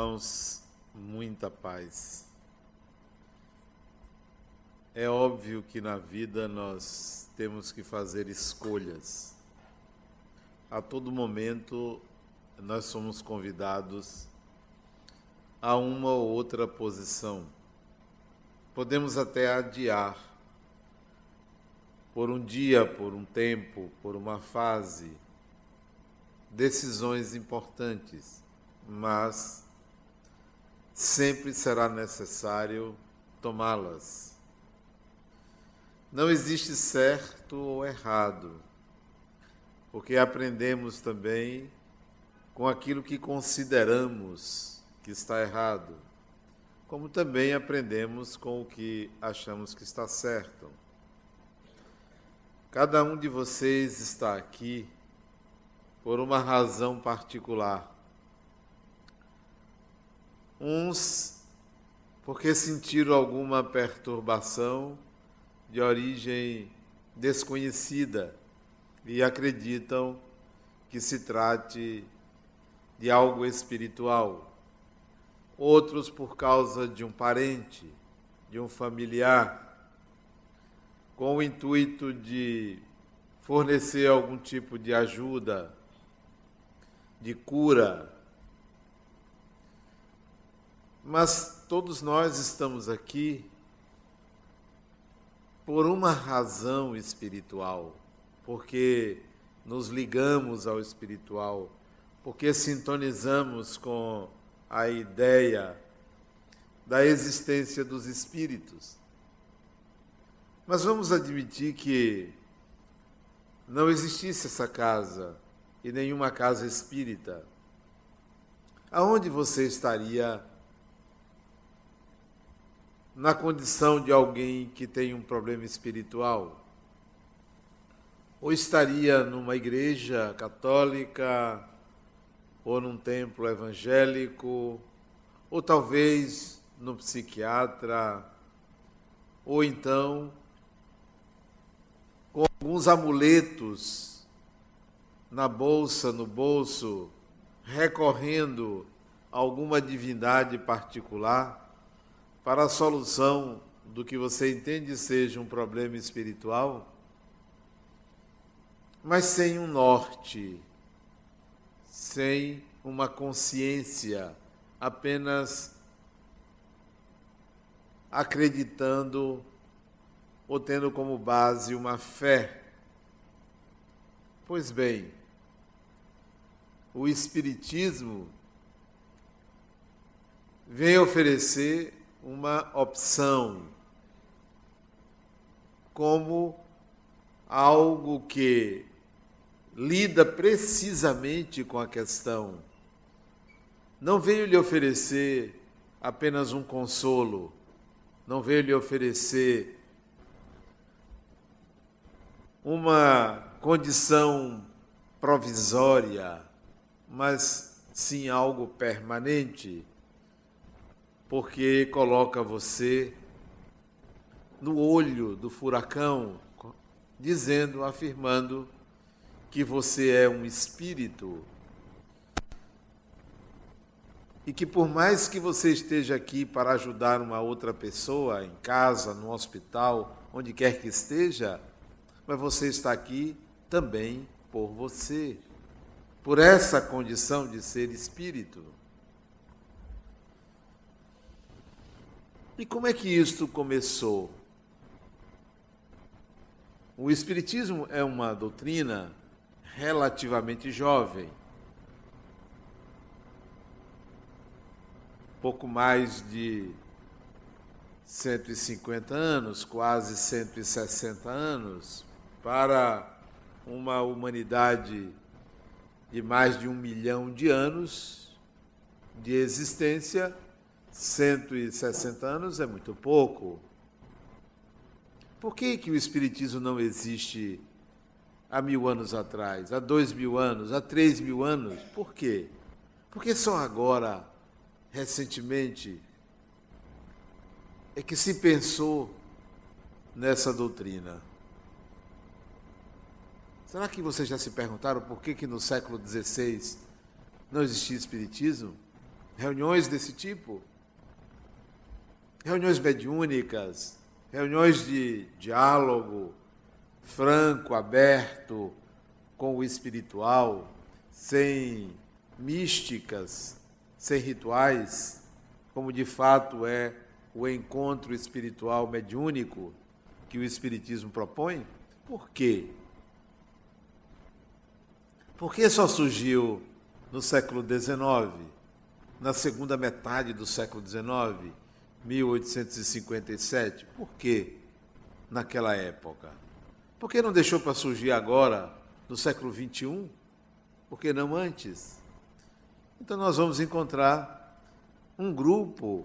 Irmãos, muita paz. É óbvio que na vida nós temos que fazer escolhas. A todo momento nós somos convidados a uma ou outra posição. Podemos até adiar por um dia, por um tempo, por uma fase, decisões importantes, mas sempre será necessário tomá-las. Não existe certo ou errado, porque aprendemos também com aquilo que consideramos que está errado, como também aprendemos com o que achamos que está certo. Cada um de vocês está aqui por uma razão particular uns porque sentiram alguma perturbação de origem desconhecida e acreditam que se trate de algo espiritual. Outros por causa de um parente, de um familiar, com o intuito de fornecer algum tipo de ajuda, de cura, mas todos nós estamos aqui por uma razão espiritual, porque nos ligamos ao espiritual, porque sintonizamos com a ideia da existência dos espíritos. Mas vamos admitir que não existisse essa casa e nenhuma casa espírita. Aonde você estaria na condição de alguém que tem um problema espiritual? Ou estaria numa igreja católica, ou num templo evangélico, ou talvez no psiquiatra, ou então com alguns amuletos na bolsa, no bolso, recorrendo a alguma divindade particular para a solução do que você entende seja um problema espiritual, mas sem um norte, sem uma consciência, apenas acreditando ou tendo como base uma fé. Pois bem, o Espiritismo vem oferecer uma opção como algo que lida precisamente com a questão. Não veio lhe oferecer apenas um consolo, não veio lhe oferecer uma condição provisória, mas sim algo permanente porque coloca você no olho do furacão, dizendo, afirmando que você é um espírito e que por mais que você esteja aqui para ajudar uma outra pessoa em casa, no hospital, onde quer que esteja, mas você está aqui também por você, por essa condição de ser espírito. E como é que isto começou? O Espiritismo é uma doutrina relativamente jovem. Pouco mais de 150 anos, quase 160 anos, para uma humanidade de mais de um milhão de anos de existência 160 anos é muito pouco. Por que, que o Espiritismo não existe há mil anos atrás, há dois mil anos, há três mil anos? Por quê? Porque só agora, recentemente, é que se pensou nessa doutrina. Será que vocês já se perguntaram por que, que no século XVI não existia Espiritismo? reuniões desse tipo, reuniões mediúnicas, reuniões de diálogo franco, aberto com o espiritual, sem místicas, sem rituais, como de fato é o encontro espiritual mediúnico que o Espiritismo propõe? Por quê? Por que só surgiu no século XIX, na segunda metade do século XIX, 1857? Por que naquela época? Por que não deixou para surgir agora, no século XXI? Por que não antes? Então nós vamos encontrar um grupo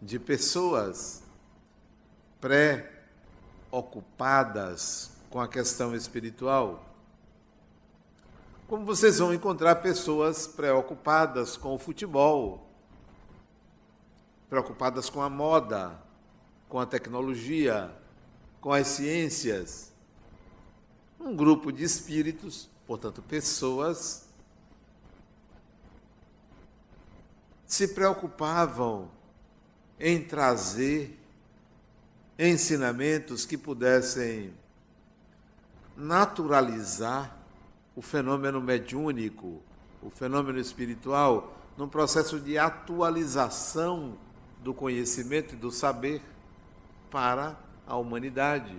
de pessoas pré-ocupadas com a questão espiritual. Como vocês vão encontrar pessoas preocupadas com o futebol, preocupadas com a moda, com a tecnologia, com as ciências. Um grupo de espíritos, portanto, pessoas, se preocupavam em trazer ensinamentos que pudessem naturalizar o fenômeno mediúnico, o fenômeno espiritual, num processo de atualização do conhecimento e do saber para a humanidade.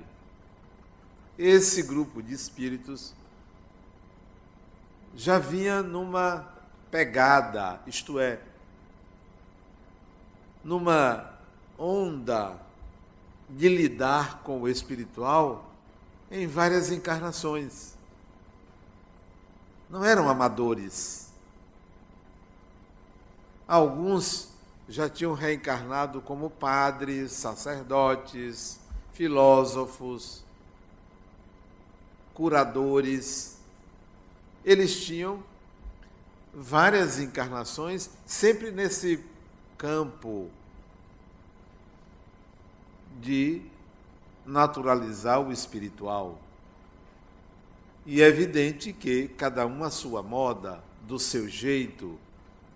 Esse grupo de espíritos já vinha numa pegada, isto é, numa onda de lidar com o espiritual em várias encarnações. Não eram amadores. Alguns já tinham reencarnado como padres, sacerdotes, filósofos, curadores. Eles tinham várias encarnações, sempre nesse campo de naturalizar o espiritual. E é evidente que cada um a sua moda, do seu jeito,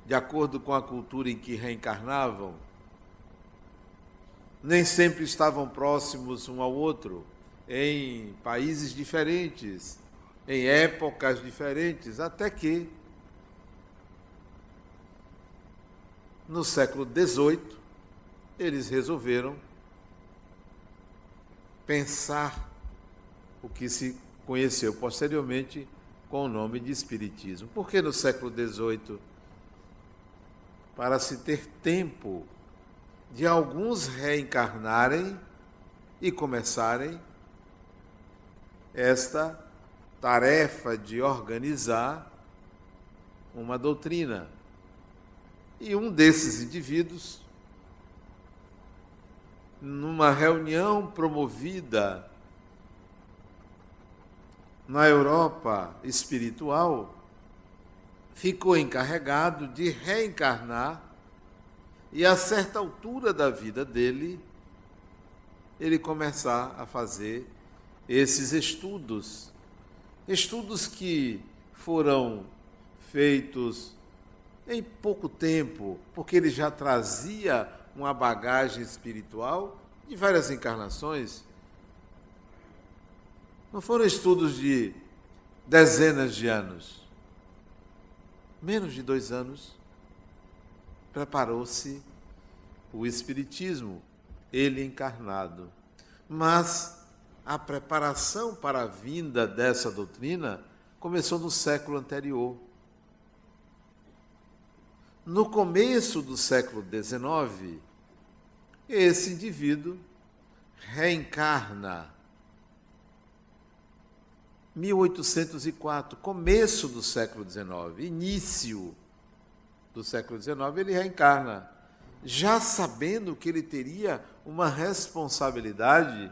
de acordo com a cultura em que reencarnavam, nem sempre estavam próximos um ao outro, em países diferentes, em épocas diferentes, até que no século XVIII, eles resolveram pensar o que se conheceu posteriormente com o nome de Espiritismo. Por que no século XVIII? Para se ter tempo de alguns reencarnarem e começarem esta tarefa de organizar uma doutrina. E um desses indivíduos, numa reunião promovida na Europa espiritual, ficou encarregado de reencarnar e a certa altura da vida dele, ele começar a fazer esses estudos. Estudos que foram feitos em pouco tempo, porque ele já trazia uma bagagem espiritual de várias encarnações. Não foram estudos de dezenas de anos. Menos de dois anos, preparou-se o Espiritismo, ele encarnado. Mas a preparação para a vinda dessa doutrina começou no século anterior. No começo do século XIX, esse indivíduo reencarna. 1804, começo do século XIX, início do século XIX, ele reencarna, já sabendo que ele teria uma responsabilidade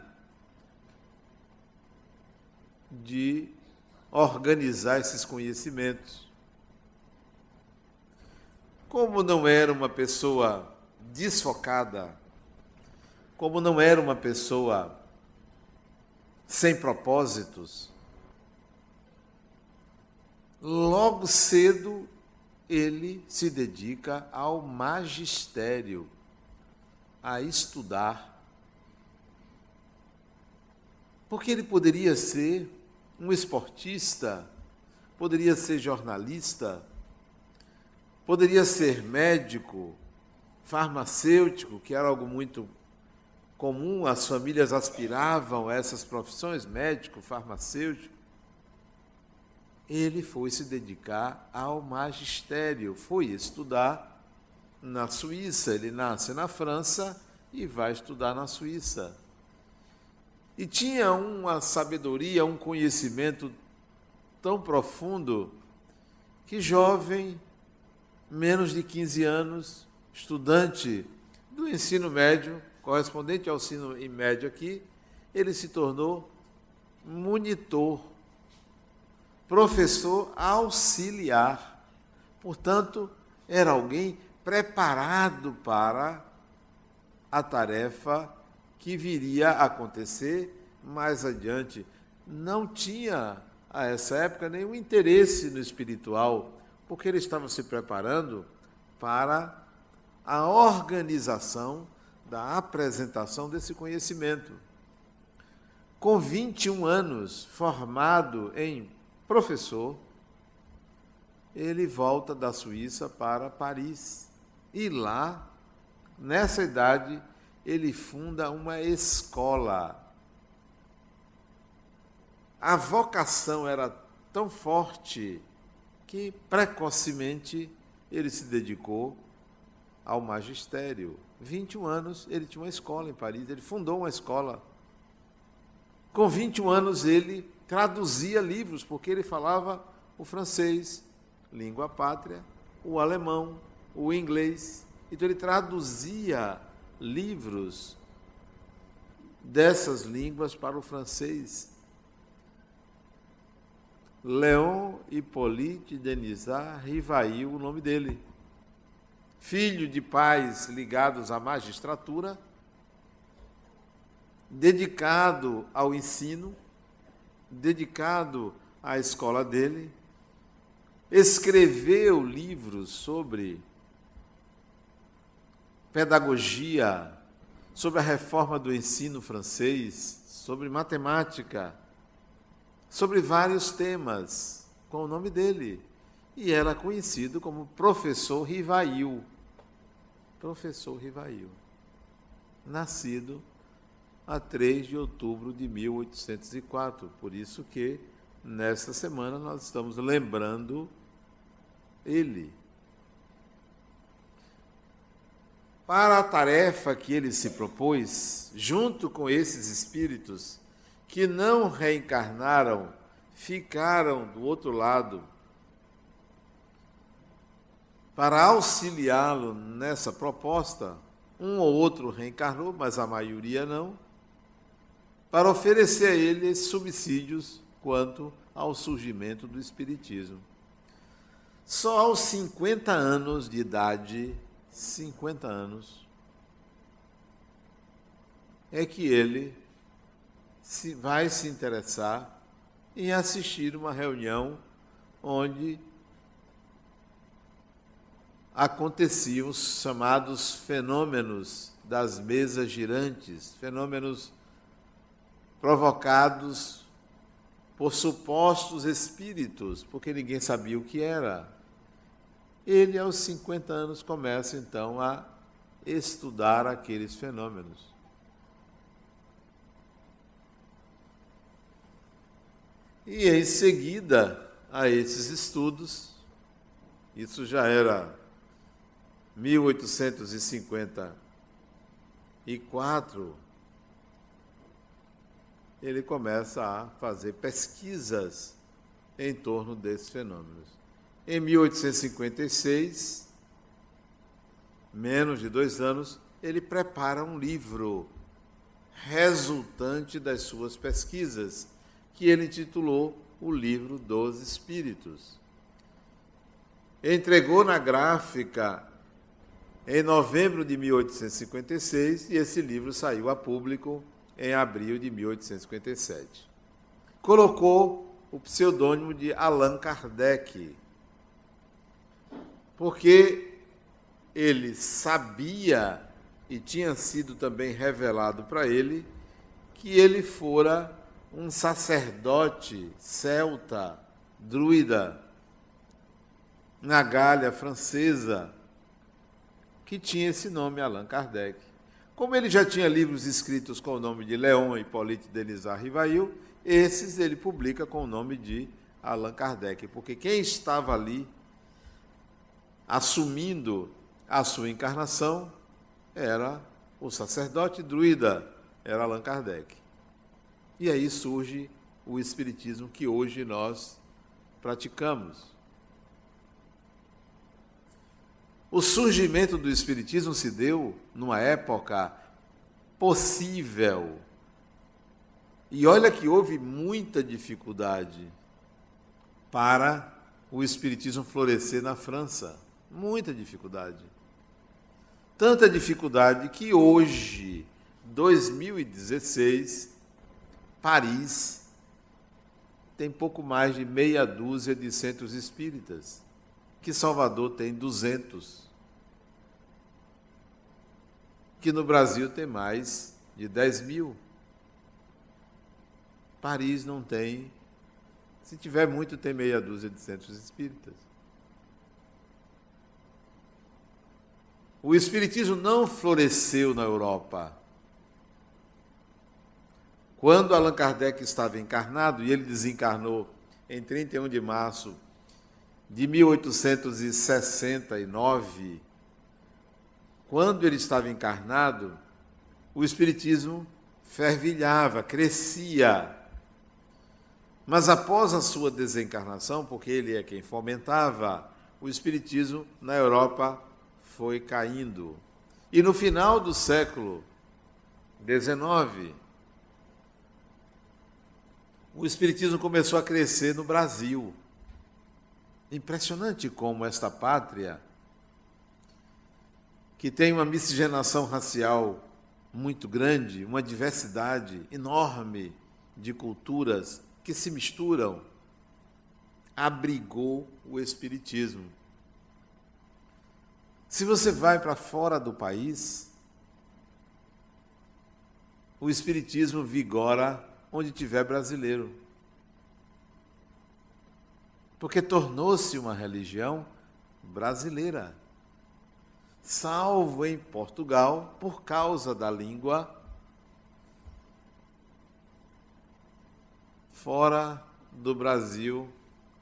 de organizar esses conhecimentos. Como não era uma pessoa desfocada, como não era uma pessoa sem propósitos, logo cedo ele se dedica ao magistério, a estudar. Porque ele poderia ser um esportista, poderia ser jornalista, poderia ser médico, farmacêutico, que era algo muito comum, as famílias aspiravam a essas profissões, médico, farmacêutico. Ele foi se dedicar ao magistério, foi estudar na Suíça. Ele nasce na França e vai estudar na Suíça. E tinha uma sabedoria, um conhecimento tão profundo que jovem, menos de 15 anos, estudante do ensino médio, correspondente ao ensino médio aqui, ele se tornou monitor, professor auxiliar. Portanto, era alguém preparado para a tarefa que viria a acontecer mais adiante. Não tinha, a essa época, nenhum interesse no espiritual, porque ele estava se preparando para a organização da apresentação desse conhecimento. Com 21 anos, formado em professor, ele volta da Suíça para Paris. E lá, nessa idade, ele funda uma escola. A vocação era tão forte que precocemente ele se dedicou ao magistério. 21 anos, ele tinha uma escola em Paris, ele fundou uma escola. Com 21 anos, ele traduzia livros, porque ele falava o francês, língua pátria, o alemão, o inglês. Então, ele traduzia livros dessas línguas para o francês. Léon Hippolyte Denisard Rivail, o nome dele. Filho de pais ligados à magistratura, dedicado ao ensino, dedicado à escola dele, escreveu livros sobre pedagogia, sobre a reforma do ensino francês, sobre matemática, sobre vários temas, com o nome dele. E era conhecido como professor Rivail. Professor Rivail. Nascido a 3 de outubro de 1804. Por isso que nesta semana nós estamos lembrando ele. para a tarefa que ele se propôs, junto com esses espíritos que não reencarnaram, ficaram do outro lado, para auxiliá-lo nessa proposta, um ou outro reencarnou, mas a maioria não, para oferecer a ele subsídios quanto ao surgimento do Espiritismo. Só aos 50 anos de idade 50 anos, é que ele se, vai se interessar em assistir uma reunião onde aconteciam os chamados fenômenos das mesas girantes, fenômenos provocados por supostos espíritos, porque ninguém sabia o que era. Ele, aos 50 anos, começa então a estudar aqueles fenômenos. E em seguida a esses estudos, isso já era 1854, ele começa a fazer pesquisas em torno desses fenômenos. Em 1856, menos de dois anos, ele prepara um livro resultante das suas pesquisas, que ele intitulou O Livro dos Espíritos. Entregou na gráfica em novembro de 1856 e esse livro saiu a público em abril de 1857. Colocou o pseudônimo de Allan Kardec porque ele sabia e tinha sido também revelado para ele que ele fora um sacerdote celta, druida, na Gália francesa, que tinha esse nome, Allan Kardec. Como ele já tinha livros escritos com o nome de Leon Hippolyte Denisard Rivail, esses ele publica com o nome de Allan Kardec, porque quem estava ali assumindo a sua encarnação era o sacerdote druida, era Allan Kardec. E aí surge o Espiritismo que hoje nós praticamos. O surgimento do Espiritismo se deu numa época possível. E olha que houve muita dificuldade para o Espiritismo florescer na França. Muita dificuldade. Tanta dificuldade que hoje, 2016, Paris tem pouco mais de meia dúzia de centros espíritas, que Salvador tem 200, que no Brasil tem mais de 10 mil. Paris não tem, se tiver muito, tem meia dúzia de centros espíritas. O Espiritismo não floresceu na Europa quando Allan Kardec estava encarnado, e ele desencarnou em 31 de março de 1869, quando ele estava encarnado, o Espiritismo fervilhava, crescia. Mas após a sua desencarnação, porque ele é quem fomentava, o Espiritismo na Europa foi caindo. E no final do século XIX, o Espiritismo começou a crescer no Brasil. Impressionante como esta pátria, que tem uma miscigenação racial muito grande, uma diversidade enorme de culturas que se misturam, abrigou o Espiritismo. Se você vai para fora do país, o Espiritismo vigora onde tiver brasileiro. Porque tornou-se uma religião brasileira. Salvo em Portugal, por causa da língua, fora do Brasil,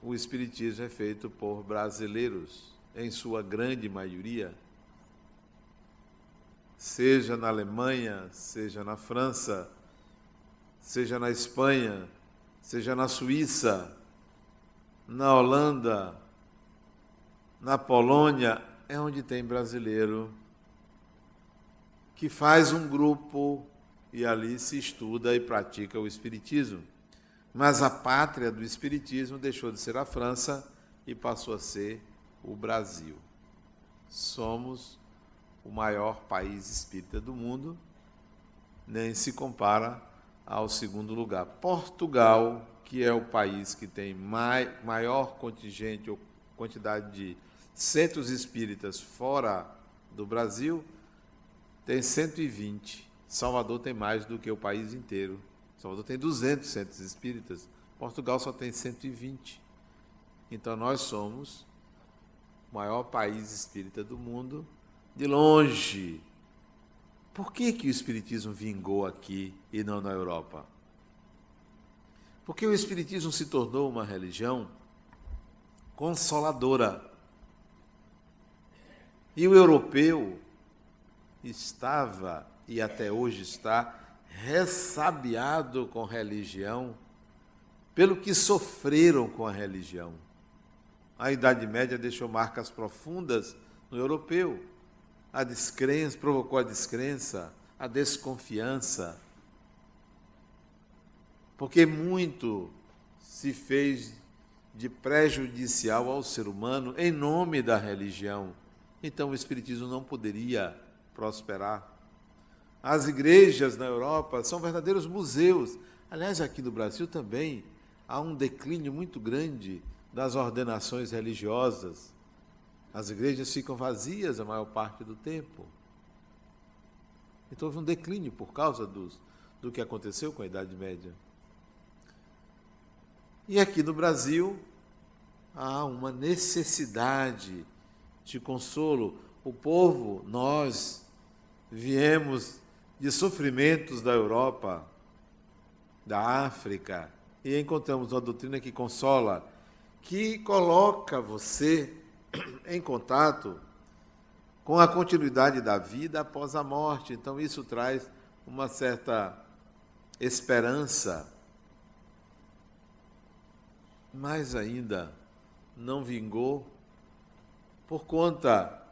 o Espiritismo é feito por brasileiros, em sua grande maioria. Seja na Alemanha, seja na França, seja na Espanha, seja na Suíça, na Holanda, na Polônia, é onde tem brasileiro que faz um grupo e ali se estuda e pratica o Espiritismo. Mas a pátria do Espiritismo deixou de ser a França e passou a ser o Brasil. Somos o maior país espírita do mundo, nem se compara ao segundo lugar. Portugal, que é o país que tem mai, maior contingente ou quantidade de centros espíritas fora do Brasil, tem 120. Salvador tem mais do que o país inteiro. Salvador tem 200 centros espíritas, Portugal só tem 120. Então nós somos o maior país espírita do mundo, de longe, por que, que o Espiritismo vingou aqui e não na Europa? Porque o Espiritismo se tornou uma religião consoladora. E o europeu estava, e até hoje está, ressabiado com religião, pelo que sofreram com a religião. A Idade Média deixou marcas profundas no europeu a descrença, provocou a descrença, a desconfiança. Porque muito se fez de prejudicial ao ser humano em nome da religião. Então o Espiritismo não poderia prosperar. As igrejas na Europa são verdadeiros museus. Aliás, aqui no Brasil também há um declínio muito grande das ordenações religiosas. As igrejas ficam vazias a maior parte do tempo. Então houve um declínio por causa dos, do que aconteceu com a Idade Média. E aqui no Brasil há uma necessidade de consolo. O povo, nós, viemos de sofrimentos da Europa, da África, e encontramos uma doutrina que consola, que coloca você em contato com a continuidade da vida após a morte. Então, isso traz uma certa esperança. Mas ainda não vingou por conta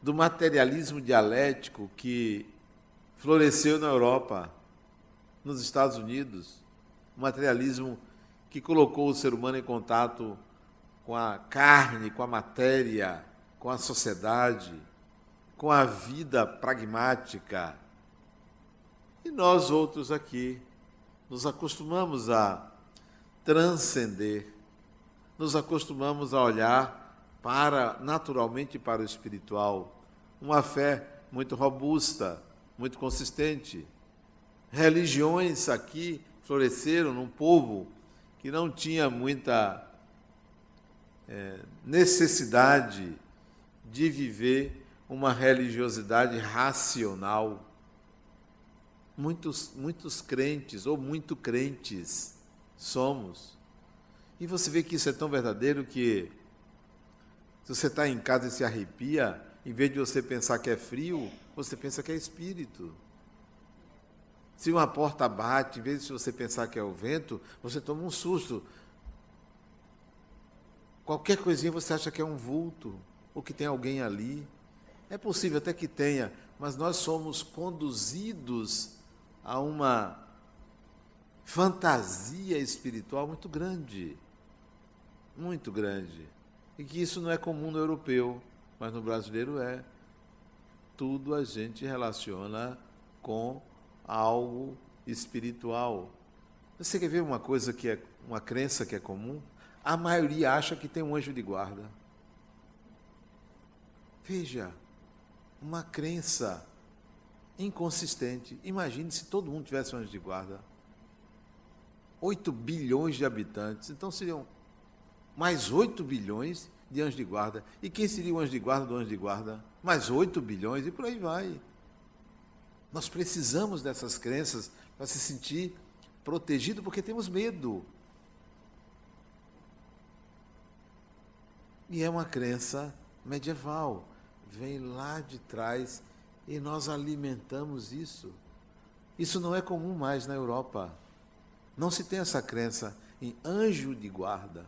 do materialismo dialético que floresceu na Europa, nos Estados Unidos, um materialismo que colocou o ser humano em contato com a carne, com a matéria, com a sociedade, com a vida pragmática. E nós outros aqui nos acostumamos a transcender, nos acostumamos a olhar para naturalmente para o espiritual, uma fé muito robusta, muito consistente. Religiões aqui floresceram num povo que não tinha muita é, necessidade de viver uma religiosidade racional. Muitos, muitos crentes, ou muito crentes, somos. E você vê que isso é tão verdadeiro que, se você está em casa e se arrepia, em vez de você pensar que é frio, você pensa que é espírito. Se uma porta bate, em vez de você pensar que é o vento, você toma um susto. Qualquer coisinha você acha que é um vulto, ou que tem alguém ali. É possível até que tenha, mas nós somos conduzidos a uma fantasia espiritual muito grande. Muito grande. E que isso não é comum no europeu, mas no brasileiro é. Tudo a gente relaciona com algo espiritual. Você quer ver uma coisa que é uma crença que é comum? A maioria acha que tem um anjo de guarda. Veja, uma crença inconsistente. Imagine se todo mundo tivesse um anjo de guarda. 8 bilhões de habitantes, então seriam mais 8 bilhões de anjos de guarda. E quem seria o anjo de guarda do anjo de guarda? Mais 8 bilhões e por aí vai. Nós precisamos dessas crenças para se sentir protegido porque temos medo. E é uma crença medieval vem lá de trás e nós alimentamos isso. Isso não é comum mais na Europa. Não se tem essa crença em anjo de guarda.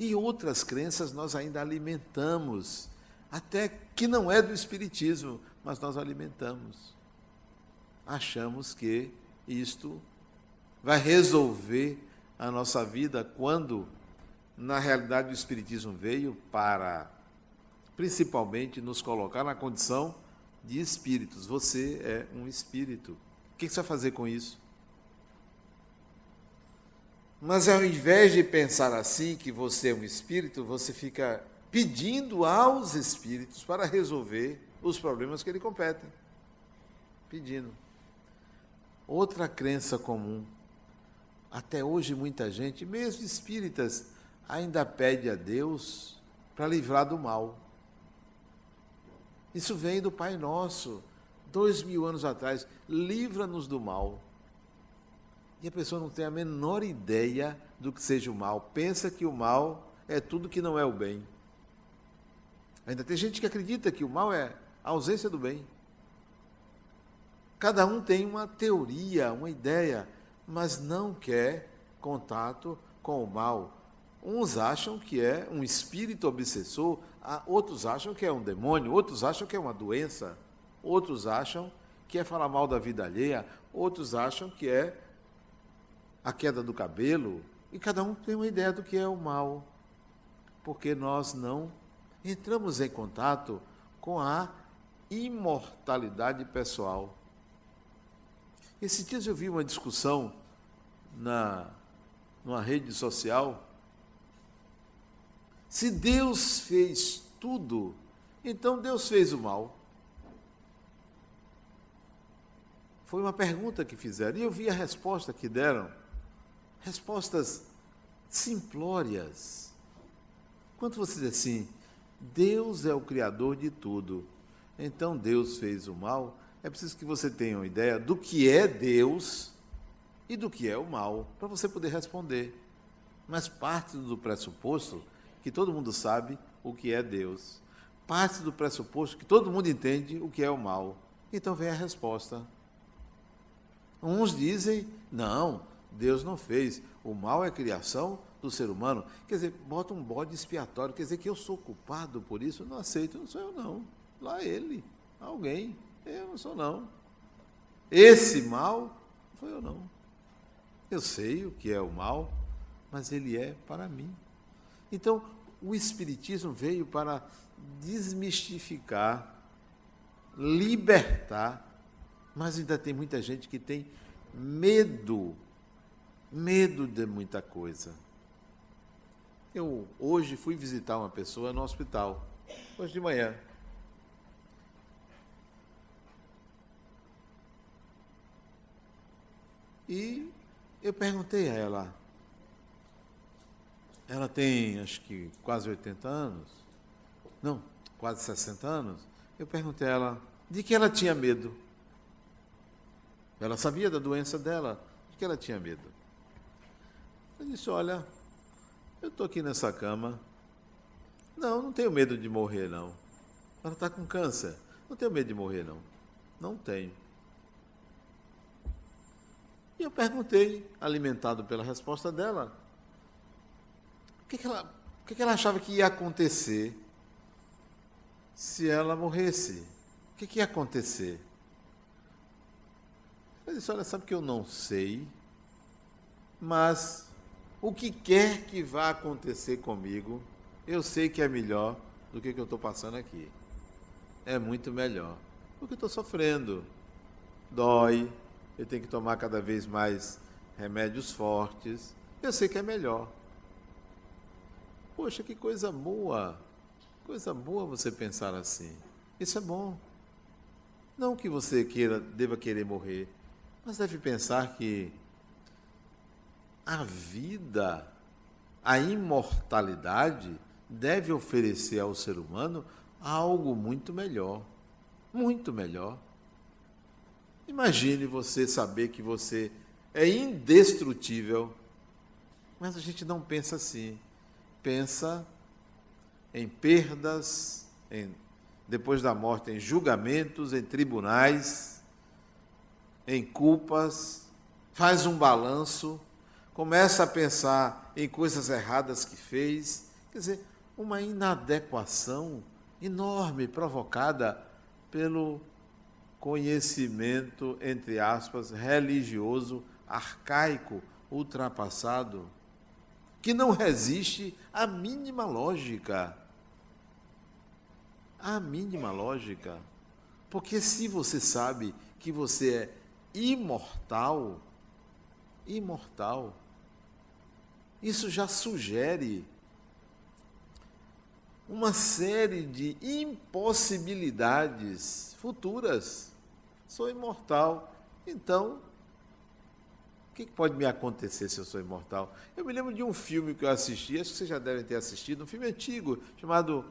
E outras crenças nós ainda alimentamos, até que não é do Espiritismo, mas nós alimentamos. Achamos que isto vai resolver a nossa vida quando na realidade, o Espiritismo veio para, principalmente, nos colocar na condição de espíritos. Você é um espírito. O que você vai fazer com isso? Mas ao invés de pensar assim, que você é um espírito, você fica pedindo aos espíritos para resolver os problemas que lhe competem. Pedindo. Outra crença comum. Até hoje, muita gente, mesmo espíritas, ainda pede a Deus para livrar do mal. Isso vem do Pai Nosso, dois mil anos atrás. Livra-nos do mal. E a pessoa não tem a menor ideia do que seja o mal. Pensa que o mal é tudo que não é o bem. Ainda tem gente que acredita que o mal é a ausência do bem. Cada um tem uma teoria, uma ideia, mas não quer contato com o mal. Uns acham que é um espírito obsessor, outros acham que é um demônio, outros acham que é uma doença, outros acham que é falar mal da vida alheia, outros acham que é a queda do cabelo, e cada um tem uma ideia do que é o mal, porque nós não entramos em contato com a imortalidade pessoal. Esses dias eu vi uma discussão na numa rede social Se Deus fez tudo, então Deus fez o mal. Foi uma pergunta que fizeram e eu vi a resposta que deram. Respostas simplórias. Quando você diz assim, Deus é o Criador de tudo, então Deus fez o mal, é preciso que você tenha uma ideia do que é Deus e do que é o mal, para você poder responder. Mas parte do pressuposto que todo mundo sabe o que é Deus. Parte do pressuposto que todo mundo entende o que é o mal. Então vem a resposta. Uns dizem, não, Deus não fez. O mal é criação do ser humano. Quer dizer, bota um bode expiatório. Quer dizer que eu sou culpado por isso? Eu não aceito. Não sou eu, não. Lá ele, alguém. Eu não sou, não. Esse mal, não foi eu, não. Eu sei o que é o mal, mas ele é para mim. Então, o Espiritismo veio para desmistificar, libertar, mas ainda tem muita gente que tem medo, medo de muita coisa. Eu hoje fui visitar uma pessoa no hospital, hoje de manhã. E eu perguntei a ela, ela tem acho que quase 80 anos, não, quase 60 anos. Eu perguntei a ela de que ela tinha medo. Ela sabia da doença dela, de que ela tinha medo. Eu disse: Olha, eu estou aqui nessa cama. Não, não tenho medo de morrer, não. Ela está com câncer. Não tenho medo de morrer, não. Não tenho. E eu perguntei, alimentado pela resposta dela, o que, que, ela, o que, que ela achava que ia acontecer se ela morresse? O que, que ia acontecer? Eu disse, olha, sabe que eu não sei, mas o que quer que vá acontecer comigo, eu sei que é melhor do que que eu estou passando aqui. É muito melhor. Porque eu estou sofrendo. Dói, eu tenho que tomar cada vez mais remédios fortes. Eu sei que é melhor. Poxa, que coisa boa! Coisa boa você pensar assim. Isso é bom. Não que você queira, deva querer morrer, mas deve pensar que a vida, a imortalidade, deve oferecer ao ser humano algo muito melhor. Muito melhor. Imagine você saber que você é indestrutível. Mas a gente não pensa assim. Pensa em perdas, em, depois da morte, em julgamentos, em tribunais, em culpas, faz um balanço, começa a pensar em coisas erradas que fez. Quer dizer, uma inadequação enorme provocada pelo conhecimento, entre aspas, religioso, arcaico, ultrapassado, que não resiste à mínima lógica. À mínima lógica. Porque se você sabe que você é imortal, imortal, isso já sugere uma série de impossibilidades futuras sou imortal. Então, o que pode me acontecer se eu sou imortal? Eu me lembro de um filme que eu assisti, acho que vocês já devem ter assistido, um filme antigo, chamado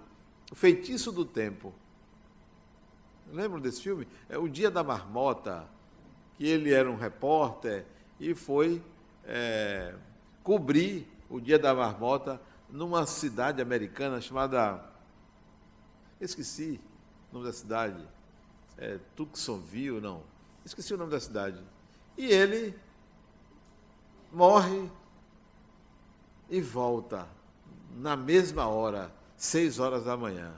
O Feitiço do Tempo. Lembram desse filme? É O Dia da Marmota, que ele era um repórter e foi é, cobrir o Dia da Marmota numa cidade americana chamada. Esqueci o nome da cidade é, Tucsonville, não, esqueci o nome da cidade. E ele morre e volta na mesma hora, seis horas da manhã.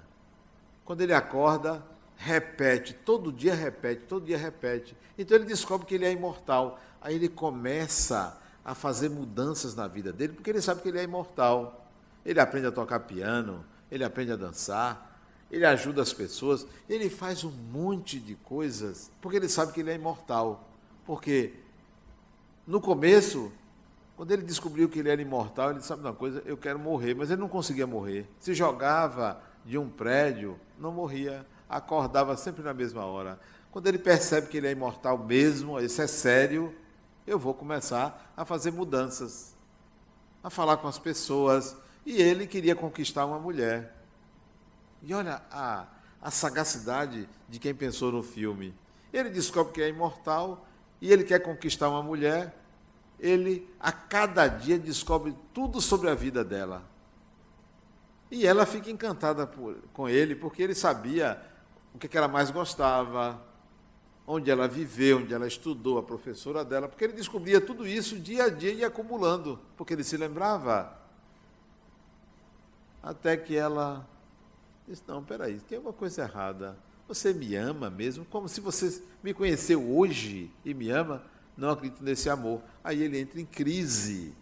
Quando ele acorda, repete, todo dia repete, todo dia repete. Então ele descobre que ele é imortal. Aí ele começa a fazer mudanças na vida dele, porque ele sabe que ele é imortal. Ele aprende a tocar piano, ele aprende a dançar, ele ajuda as pessoas, ele faz um monte de coisas, porque ele sabe que ele é imortal. Porque no começo, Quando ele descobriu que ele era imortal, ele disse: Sabe uma coisa? Eu quero morrer. Mas ele não conseguia morrer. Se jogava de um prédio, não morria. Acordava sempre na mesma hora. Quando ele percebe que ele é imortal mesmo, isso é sério, eu vou começar a fazer mudanças, a falar com as pessoas. E ele queria conquistar uma mulher. E olha a, a sagacidade de quem pensou no filme. Ele descobre que é imortal e ele quer conquistar uma mulher. Ele, a cada dia, descobre tudo sobre a vida dela. E ela fica encantada por, com ele, porque ele sabia o que, que ela mais gostava, onde ela viveu, onde ela estudou, a professora dela, porque ele descobria tudo isso dia a dia e acumulando, porque ele se lembrava. Até que ela disse: Não, peraí, tem uma coisa errada. Você me ama mesmo? Como se você me conheceu hoje e me ama? Não acredito nesse amor. Aí ele entra em crise.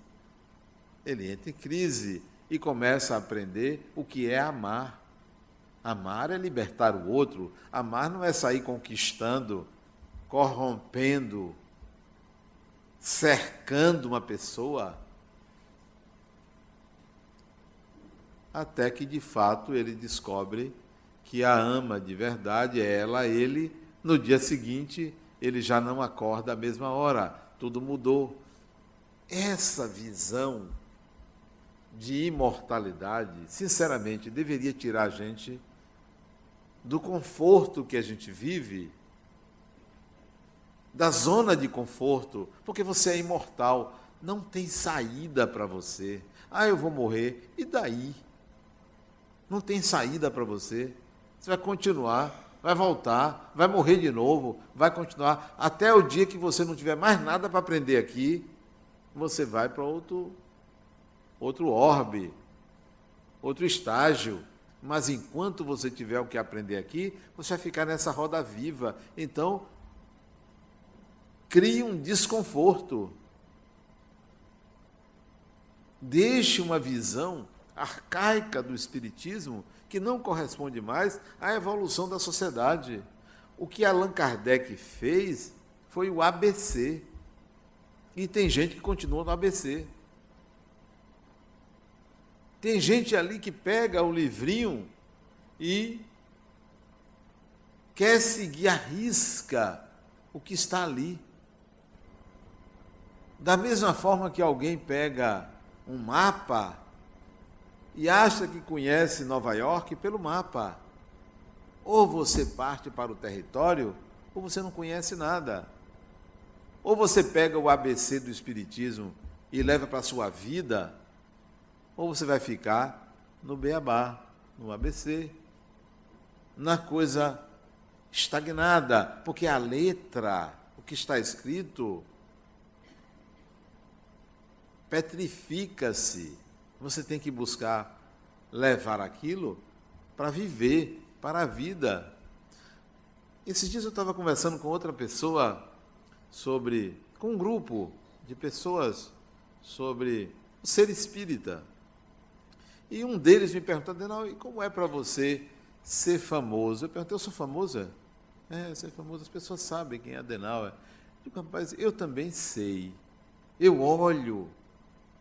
Ele entra em crise e começa a aprender o que é amar. Amar é libertar o outro. Amar não é sair conquistando, corrompendo, cercando uma pessoa. Até que de fato ele descobre que a ama de verdade é ela, ele. No dia seguinte, ele já não acorda à mesma hora. Tudo mudou. Essa visão de imortalidade, sinceramente, deveria tirar a gente do conforto que a gente vive, da zona de conforto, porque você é imortal, não tem saída para você. Ah, eu vou morrer, e daí? Não tem saída para você. Você vai continuar, vai voltar, vai morrer de novo, vai continuar, até o dia que você não tiver mais nada para aprender aqui, você vai para outro, outro orbe, outro estágio. Mas enquanto você tiver o que aprender aqui, você vai ficar nessa roda viva. Então, crie um desconforto. Deixe uma visão arcaica do Espiritismo que não corresponde mais à evolução da sociedade. O que Allan Kardec fez foi o ABC. E tem gente que continua no ABC. Tem gente ali que pega o livrinho e quer seguir a risca o que está ali. Da mesma forma que alguém pega um mapa e acha que conhece Nova York pelo mapa. Ou você parte para o território, ou você não conhece nada. Ou você pega o ABC do Espiritismo e leva para a sua vida, ou você vai ficar no beabá, no ABC, na coisa estagnada, porque a letra, o que está escrito, petrifica-se você tem que buscar levar aquilo para viver, para a vida. Esses dias eu estava conversando com outra pessoa sobre, com um grupo de pessoas sobre o ser espírita. E um deles me perguntou, Adenal, e como é para você ser famoso? Eu perguntei, eu sou famosa? É, ser famoso, as pessoas sabem quem é Adenal. Eu digo, rapaz, eu também sei. Eu olho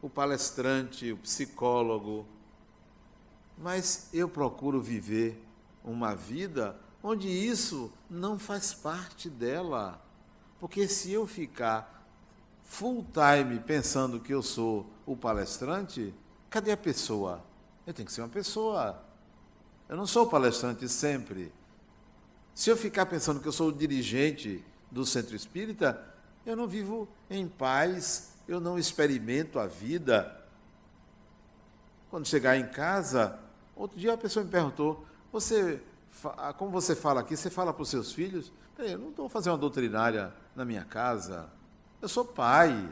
o palestrante, o psicólogo, mas eu procuro viver uma vida onde isso não faz parte dela. Porque se eu ficar full time pensando que eu sou o palestrante, cadê a pessoa? Eu tenho que ser uma pessoa. Eu não sou palestrante sempre. Se eu ficar pensando que eu sou o dirigente do centro espírita, eu não vivo em paz, eu não experimento a vida. Quando chegar em casa, outro dia a pessoa me perguntou: você, como você fala aqui, você fala para os seus filhos? Eu não estou fazendo uma doutrinária na minha casa. Eu sou pai.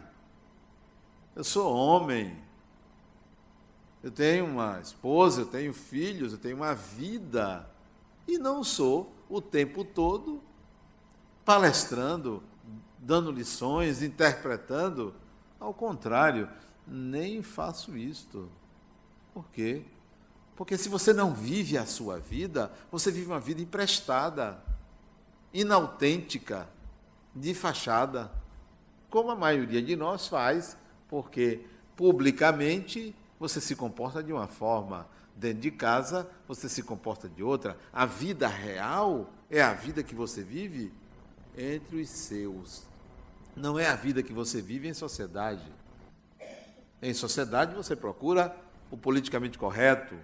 Eu sou homem. Eu tenho uma esposa, eu tenho filhos, eu tenho uma vida. E não sou o tempo todo palestrando, dando lições, interpretando. Ao contrário, nem faço isto. Por quê? Porque se você não vive a sua vida, você vive uma vida emprestada, inautêntica, de fachada, como a maioria de nós faz Porque publicamente você se comporta de uma forma, dentro de casa você se comporta de outra. A vida real é a vida que você vive entre os seus. Não é a vida que você vive em sociedade. Em sociedade você procura o politicamente correto,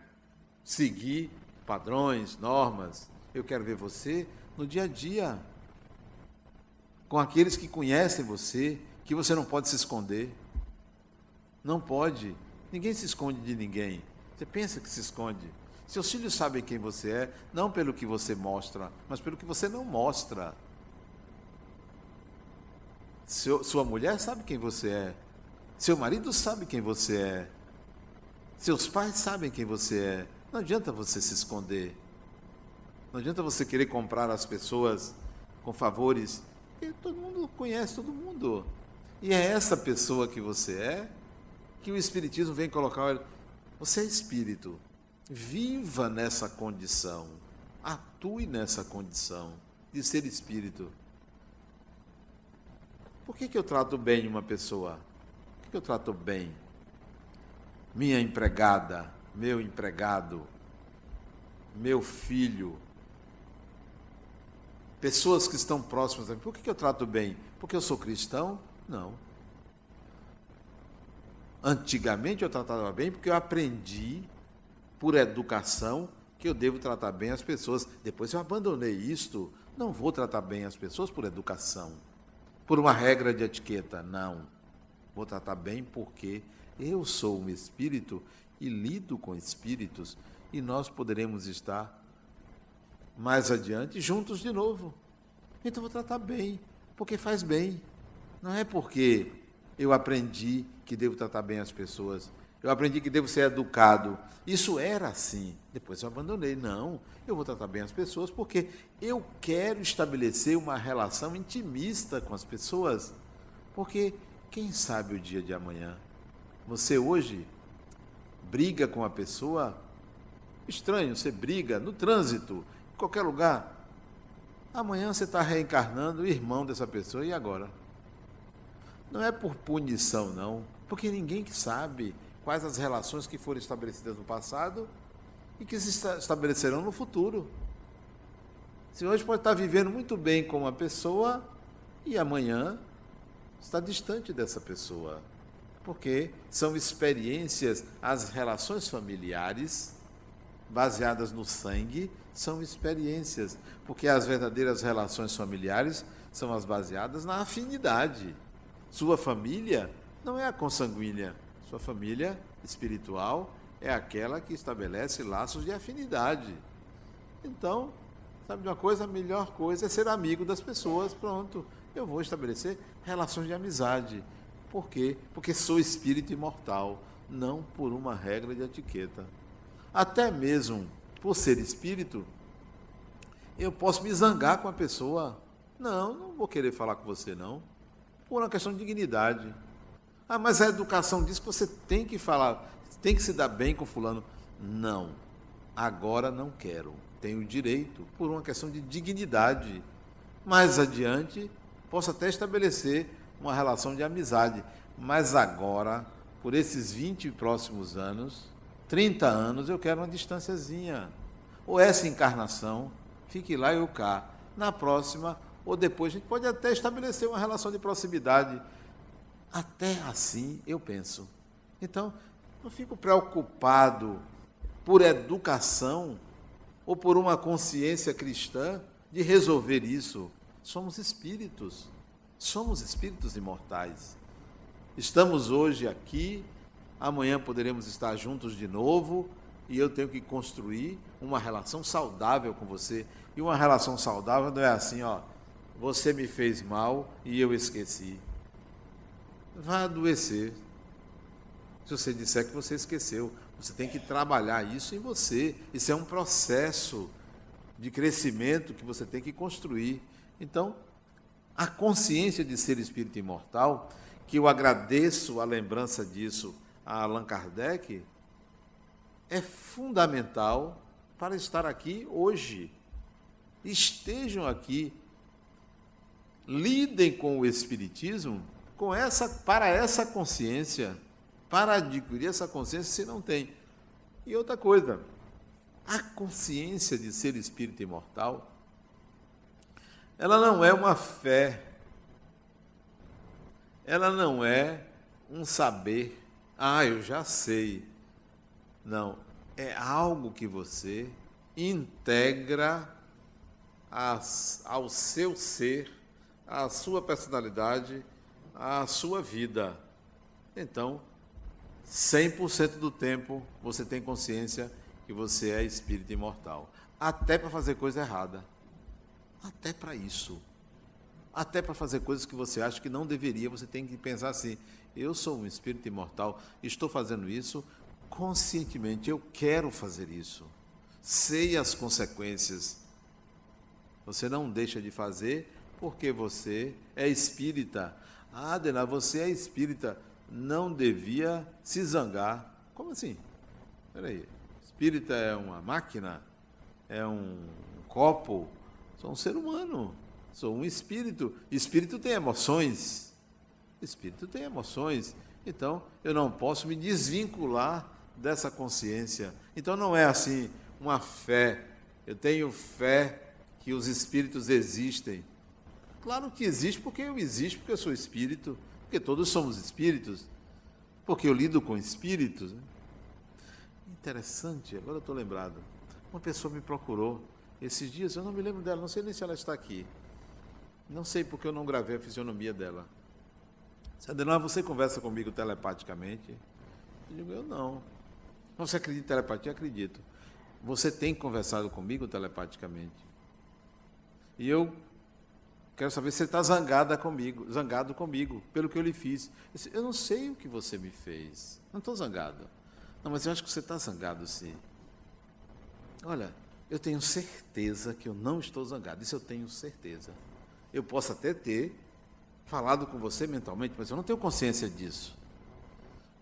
seguir padrões, normas. Eu quero ver você no dia a dia, com aqueles que conhecem você, que você não pode se esconder. Não pode. Ninguém se esconde de ninguém. Você pensa que se esconde. Seus filhos sabem quem você é, não pelo que você mostra, mas pelo que você não mostra. Seu, sua mulher sabe quem você é. Seu marido sabe quem você é. Seus pais sabem quem você é. Não adianta você se esconder. Não adianta você querer comprar as pessoas com favores. Porque todo mundo conhece todo mundo. E é essa pessoa que você é que o Espiritismo vem colocar. Você é espírito. Viva nessa condição. Atue nessa condição de ser espírito. Por que, que eu trato bem uma pessoa? Por que, que eu trato bem? Minha empregada, meu empregado, meu filho, pessoas que estão próximas a mim. Por que, que eu trato bem? Porque eu sou cristão? Não. Antigamente eu tratava bem porque eu aprendi, por educação, que eu devo tratar bem as pessoas. Depois eu abandonei isto. Não vou tratar bem as pessoas por educação por uma regra de etiqueta. Não. Vou tratar bem porque eu sou um espírito e lido com espíritos e nós poderemos estar mais adiante juntos de novo. Então vou tratar bem, porque faz bem. Não é porque eu aprendi que devo tratar bem as pessoas. Eu aprendi que devo ser educado. Isso era assim. Depois eu abandonei. Não, eu vou tratar bem as pessoas porque eu quero estabelecer uma relação intimista com as pessoas. Porque quem sabe o dia de amanhã? Você hoje briga com uma pessoa estranho, você briga no trânsito, em qualquer lugar. Amanhã você está reencarnando o irmão dessa pessoa, e agora? Não é por punição, não, porque ninguém sabe quais as relações que foram estabelecidas no passado e que se estabelecerão no futuro. Se hoje pode estar vivendo muito bem com uma pessoa e amanhã está distante dessa pessoa. Porque são experiências, as relações familiares baseadas no sangue são experiências, porque as verdadeiras relações familiares são as baseadas na afinidade. Sua família não é a consanguínea, sua família espiritual é aquela que estabelece laços de afinidade. Então, sabe de uma coisa? A melhor coisa é ser amigo das pessoas. Pronto, eu vou estabelecer relações de amizade. Por quê? Porque sou espírito imortal, não por uma regra de etiqueta. Até mesmo por ser espírito, eu posso me zangar com a pessoa. Não, não vou querer falar com você, não. Por uma questão de dignidade. Ah, mas a educação diz que você tem que falar, tem que se dar bem com fulano. Não. Agora não quero. Tenho direito por uma questão de dignidade. Mais adiante, posso até estabelecer uma relação de amizade. Mas agora, por esses 20 próximos anos, 30 anos, eu quero uma distânciazinha. Ou essa encarnação, fique lá e eu cá. Na próxima, ou depois, a gente pode até estabelecer uma relação de proximidade até assim eu penso. Então, não fico preocupado por educação ou por uma consciência cristã de resolver isso. Somos espíritos. Somos espíritos imortais. Estamos hoje aqui, amanhã poderemos estar juntos de novo e eu tenho que construir uma relação saudável com você. E uma relação saudável não é assim, ó, você me fez mal e eu esqueci vai adoecer. Se você disser que você esqueceu, você tem que trabalhar isso em você. Isso é um processo de crescimento que você tem que construir. Então, a consciência de ser espírito imortal, que eu agradeço a lembrança disso a Allan Kardec, é fundamental para estar aqui hoje. Estejam aqui, lidem com o Espiritismo com essa, para essa consciência, para adquirir essa consciência, você não tem. E outra coisa, a consciência de ser espírito imortal, ela não é uma fé, ela não é um saber, ah, eu já sei. Não, é algo que você integra ao seu ser, à sua personalidade, à sua vida. Então, 100% do tempo você tem consciência que você é espírito imortal. Até para fazer coisa errada. Até para isso. Até para fazer coisas que você acha que não deveria, você tem que pensar assim: eu sou um espírito imortal, estou fazendo isso conscientemente, eu quero fazer isso. Sei as consequências. Você não deixa de fazer porque você é espírita. Ah, Adena, você é espírita não devia se zangar. Como assim? Peraí. Espírita é uma máquina? É um copo? Sou um ser humano. Sou um espírito. Espírito tem emoções. Espírito tem emoções. Então, eu não posso me desvincular dessa consciência. Então, não é assim uma fé. Eu tenho fé que os espíritos existem. Claro que existe porque eu existo, porque eu sou espírito porque todos somos espíritos, porque eu lido com espíritos. Né? Interessante, agora eu estou lembrado. Uma pessoa me procurou esses dias, eu não me lembro dela, não sei nem se ela está aqui. Não sei porque eu não gravei a fisionomia dela. Adenor, você conversa comigo telepaticamente? Eu digo, eu não. Você acredita em telepatia? Acredito. Você tem conversado comigo telepaticamente? E eu Quero saber se você está zangada comigo, zangado comigo, pelo que eu lhe fiz. Eu, disse, eu não sei o que você me fez. Não estou zangado. Não, mas eu acho que você está zangado sim. Olha, eu tenho certeza que eu não estou zangado. Isso eu tenho certeza. Eu posso até ter falado com você mentalmente, mas eu não tenho consciência disso.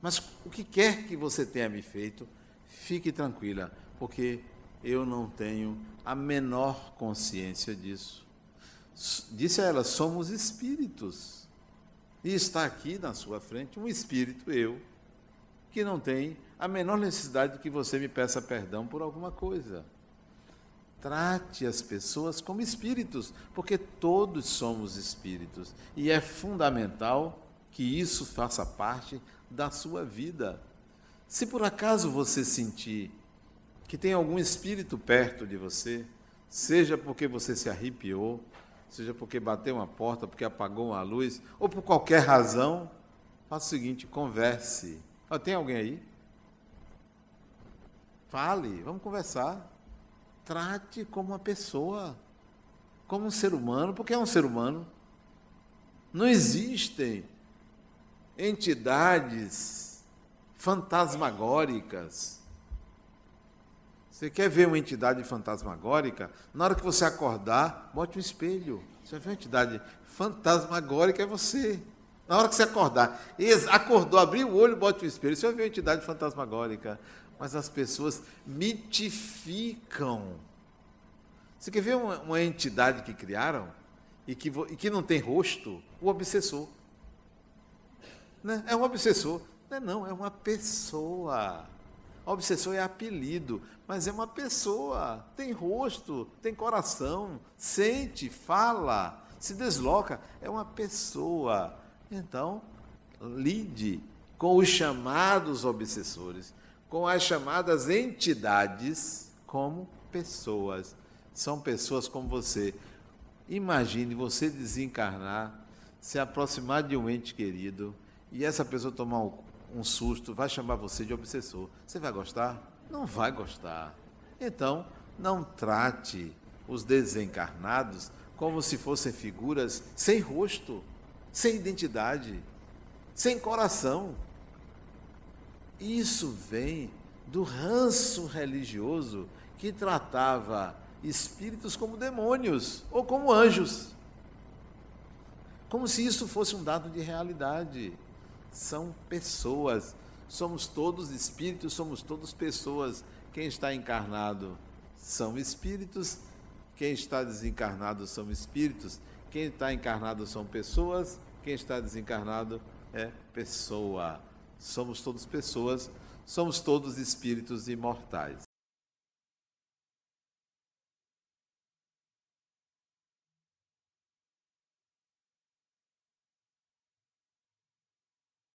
Mas o que quer que você tenha me feito, fique tranquila, porque eu não tenho a menor consciência disso. Disse a ela: somos espíritos. E está aqui na sua frente um espírito, eu, que não tem a menor necessidade de que você me peça perdão por alguma coisa. Trate as pessoas como espíritos, porque todos somos espíritos. E é fundamental que isso faça parte da sua vida. Se por acaso você sentir que tem algum espírito perto de você, seja porque você se arrepiou, seja porque bateu uma porta, porque apagou uma luz, ou por qualquer razão, faça o seguinte: converse. Oh, tem alguém aí? Fale, vamos conversar. Trate como uma pessoa, como um ser humano, porque é um ser humano. Não existem entidades fantasmagóricas. Você quer ver uma entidade fantasmagórica? Na hora que você acordar, bote um espelho. Você vai ver uma entidade fantasmagórica, é você. Na hora que você acordar, acordou, abriu o olho, bote um espelho. Você vai ver uma entidade fantasmagórica. Mas as pessoas mitificam. Você quer ver uma, uma entidade que criaram e que, e que não tem rosto? O obsessor. Né? É um obsessor. Não é, não, é uma pessoa. Obsessor é apelido, mas é uma pessoa, tem rosto, tem coração, sente, fala, se desloca, é uma pessoa. Então, lide com os chamados obsessores, com as chamadas entidades como pessoas. São pessoas como você. Imagine você desencarnar, se aproximar de um ente querido e essa pessoa tomar um susto, vai chamar você de obsessor. Você vai gostar? Não vai gostar. Então, não trate os desencarnados como se fossem figuras sem rosto, sem identidade, sem coração. Isso vem do ranço religioso que tratava espíritos como demônios ou como anjos. Como se isso fosse um dado de realidade são pessoas. Somos todos espíritos, somos todos pessoas. Quem está encarnado são espíritos, quem está desencarnado são espíritos, quem está encarnado são pessoas quem está desencarnado é pessoa. Somos todos pessoas, somos todos espíritos imortais.